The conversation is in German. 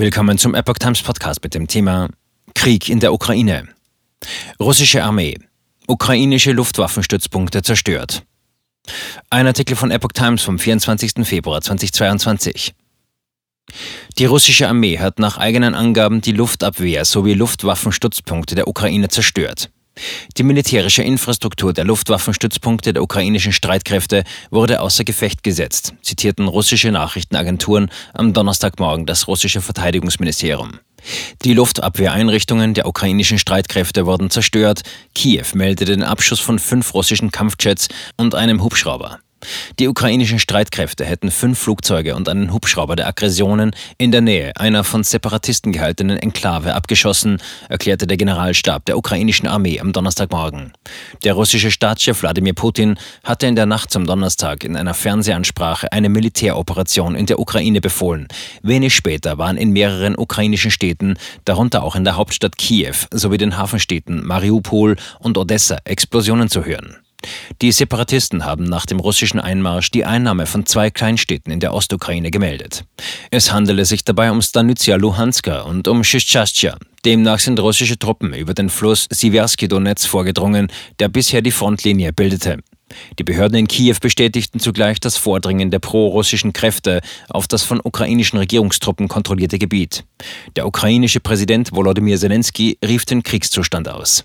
Willkommen zum Epoch Times Podcast mit dem Thema Krieg in der Ukraine. Russische Armee. Ukrainische Luftwaffenstützpunkte zerstört. Ein Artikel von Epoch Times vom 24. Februar 2022. Die russische Armee hat nach eigenen Angaben die Luftabwehr sowie Luftwaffenstützpunkte der Ukraine zerstört. Die militärische Infrastruktur der Luftwaffenstützpunkte der ukrainischen Streitkräfte wurde außer Gefecht gesetzt, zitierten russische Nachrichtenagenturen am Donnerstagmorgen das russische Verteidigungsministerium. Die Luftabwehreinrichtungen der ukrainischen Streitkräfte wurden zerstört. Kiew meldete den Abschuss von fünf russischen Kampfjets und einem Hubschrauber. Die ukrainischen Streitkräfte hätten fünf Flugzeuge und einen Hubschrauber der Aggressionen in der Nähe einer von Separatisten gehaltenen Enklave abgeschossen, erklärte der Generalstab der ukrainischen Armee am Donnerstagmorgen. Der russische Staatschef Wladimir Putin hatte in der Nacht zum Donnerstag in einer Fernsehansprache eine Militäroperation in der Ukraine befohlen. Wenig später waren in mehreren ukrainischen Städten, darunter auch in der Hauptstadt Kiew sowie den Hafenstädten Mariupol und Odessa, Explosionen zu hören. Die Separatisten haben nach dem russischen Einmarsch die Einnahme von zwei Kleinstädten in der Ostukraine gemeldet. Es handele sich dabei um Stanitsia Luhanska und um Schischastja. Demnach sind russische Truppen über den Fluss Siversky Donetsk vorgedrungen, der bisher die Frontlinie bildete. Die Behörden in Kiew bestätigten zugleich das Vordringen der pro-russischen Kräfte auf das von ukrainischen Regierungstruppen kontrollierte Gebiet. Der ukrainische Präsident Volodymyr Zelensky rief den Kriegszustand aus.